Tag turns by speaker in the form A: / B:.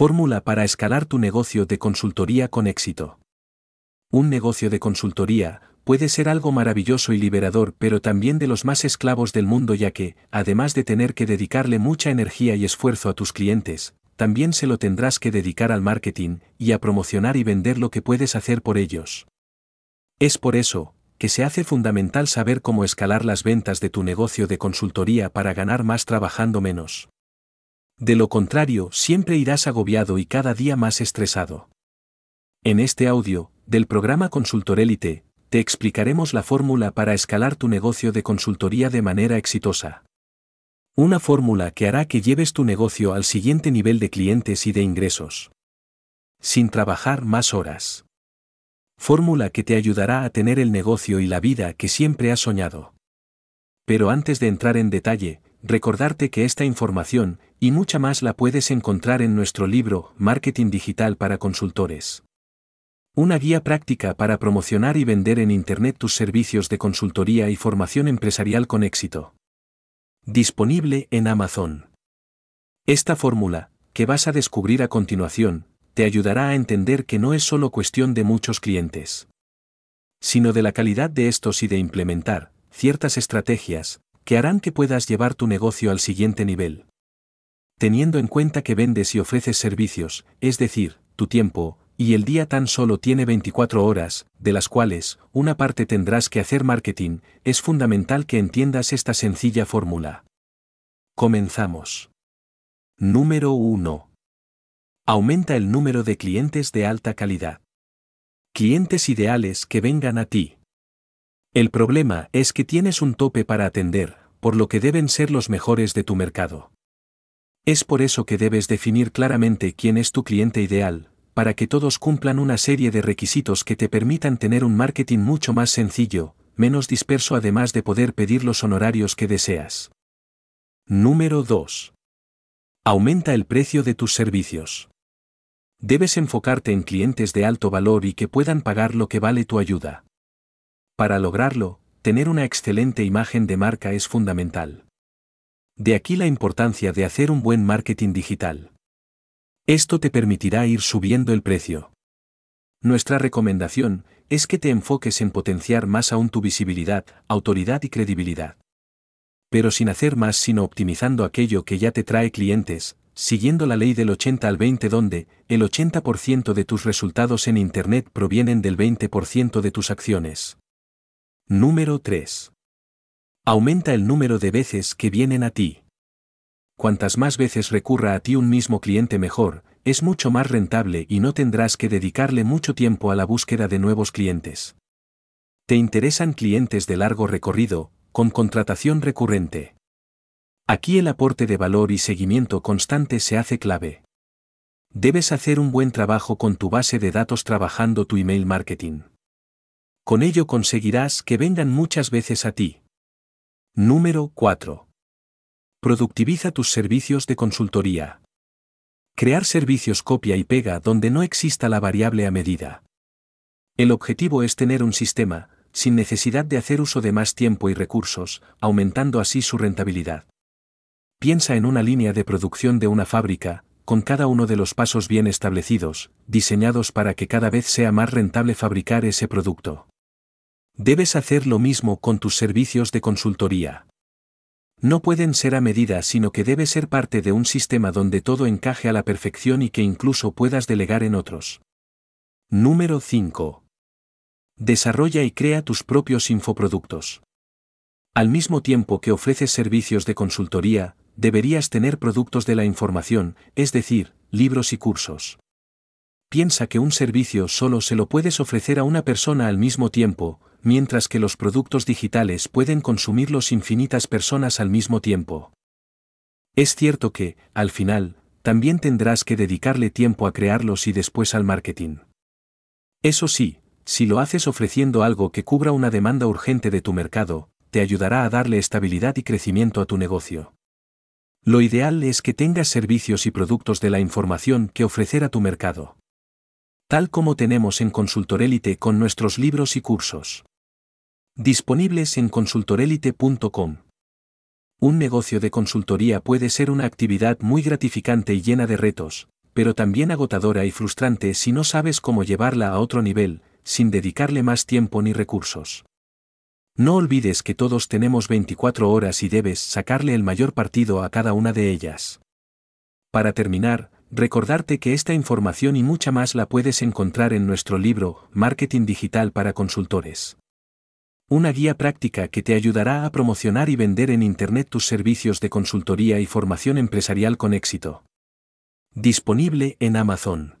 A: Fórmula para escalar tu negocio de consultoría con éxito. Un negocio de consultoría puede ser algo maravilloso y liberador, pero también de los más esclavos del mundo ya que, además de tener que dedicarle mucha energía y esfuerzo a tus clientes, también se lo tendrás que dedicar al marketing y a promocionar y vender lo que puedes hacer por ellos. Es por eso, que se hace fundamental saber cómo escalar las ventas de tu negocio de consultoría para ganar más trabajando menos. De lo contrario, siempre irás agobiado y cada día más estresado. En este audio, del programa Consultor Elite, te explicaremos la fórmula para escalar tu negocio de consultoría de manera exitosa. Una fórmula que hará que lleves tu negocio al siguiente nivel de clientes y de ingresos. Sin trabajar más horas. Fórmula que te ayudará a tener el negocio y la vida que siempre has soñado. Pero antes de entrar en detalle, recordarte que esta información, y mucha más la puedes encontrar en nuestro libro, Marketing Digital para Consultores. Una guía práctica para promocionar y vender en Internet tus servicios de consultoría y formación empresarial con éxito. Disponible en Amazon. Esta fórmula, que vas a descubrir a continuación, te ayudará a entender que no es solo cuestión de muchos clientes, sino de la calidad de estos y de implementar ciertas estrategias, que harán que puedas llevar tu negocio al siguiente nivel. Teniendo en cuenta que vendes y ofreces servicios, es decir, tu tiempo, y el día tan solo tiene 24 horas, de las cuales, una parte tendrás que hacer marketing, es fundamental que entiendas esta sencilla fórmula. Comenzamos. Número 1. Aumenta el número de clientes de alta calidad. Clientes ideales que vengan a ti. El problema es que tienes un tope para atender, por lo que deben ser los mejores de tu mercado. Es por eso que debes definir claramente quién es tu cliente ideal, para que todos cumplan una serie de requisitos que te permitan tener un marketing mucho más sencillo, menos disperso además de poder pedir los honorarios que deseas. Número 2. Aumenta el precio de tus servicios. Debes enfocarte en clientes de alto valor y que puedan pagar lo que vale tu ayuda. Para lograrlo, tener una excelente imagen de marca es fundamental. De aquí la importancia de hacer un buen marketing digital. Esto te permitirá ir subiendo el precio. Nuestra recomendación es que te enfoques en potenciar más aún tu visibilidad, autoridad y credibilidad. Pero sin hacer más sino optimizando aquello que ya te trae clientes, siguiendo la ley del 80 al 20 donde el 80% de tus resultados en Internet provienen del 20% de tus acciones. Número 3. Aumenta el número de veces que vienen a ti. Cuantas más veces recurra a ti un mismo cliente mejor, es mucho más rentable y no tendrás que dedicarle mucho tiempo a la búsqueda de nuevos clientes. Te interesan clientes de largo recorrido, con contratación recurrente. Aquí el aporte de valor y seguimiento constante se hace clave. Debes hacer un buen trabajo con tu base de datos trabajando tu email marketing. Con ello conseguirás que vengan muchas veces a ti. Número 4. Productiviza tus servicios de consultoría. Crear servicios copia y pega donde no exista la variable a medida. El objetivo es tener un sistema, sin necesidad de hacer uso de más tiempo y recursos, aumentando así su rentabilidad. Piensa en una línea de producción de una fábrica, con cada uno de los pasos bien establecidos, diseñados para que cada vez sea más rentable fabricar ese producto. Debes hacer lo mismo con tus servicios de consultoría. No pueden ser a medida, sino que debe ser parte de un sistema donde todo encaje a la perfección y que incluso puedas delegar en otros. Número 5. Desarrolla y crea tus propios infoproductos. Al mismo tiempo que ofreces servicios de consultoría, deberías tener productos de la información, es decir, libros y cursos. Piensa que un servicio solo se lo puedes ofrecer a una persona al mismo tiempo, mientras que los productos digitales pueden consumirlos infinitas personas al mismo tiempo. Es cierto que, al final, también tendrás que dedicarle tiempo a crearlos y después al marketing. Eso sí, si lo haces ofreciendo algo que cubra una demanda urgente de tu mercado, te ayudará a darle estabilidad y crecimiento a tu negocio. Lo ideal es que tengas servicios y productos de la información que ofrecer a tu mercado. Tal como tenemos en Consultorelite con nuestros libros y cursos. Disponibles en consultorelite.com. Un negocio de consultoría puede ser una actividad muy gratificante y llena de retos, pero también agotadora y frustrante si no sabes cómo llevarla a otro nivel, sin dedicarle más tiempo ni recursos. No olvides que todos tenemos 24 horas y debes sacarle el mayor partido a cada una de ellas. Para terminar, recordarte que esta información y mucha más la puedes encontrar en nuestro libro, Marketing Digital para Consultores. Una guía práctica que te ayudará a promocionar y vender en Internet tus servicios de consultoría y formación empresarial con éxito. Disponible en Amazon.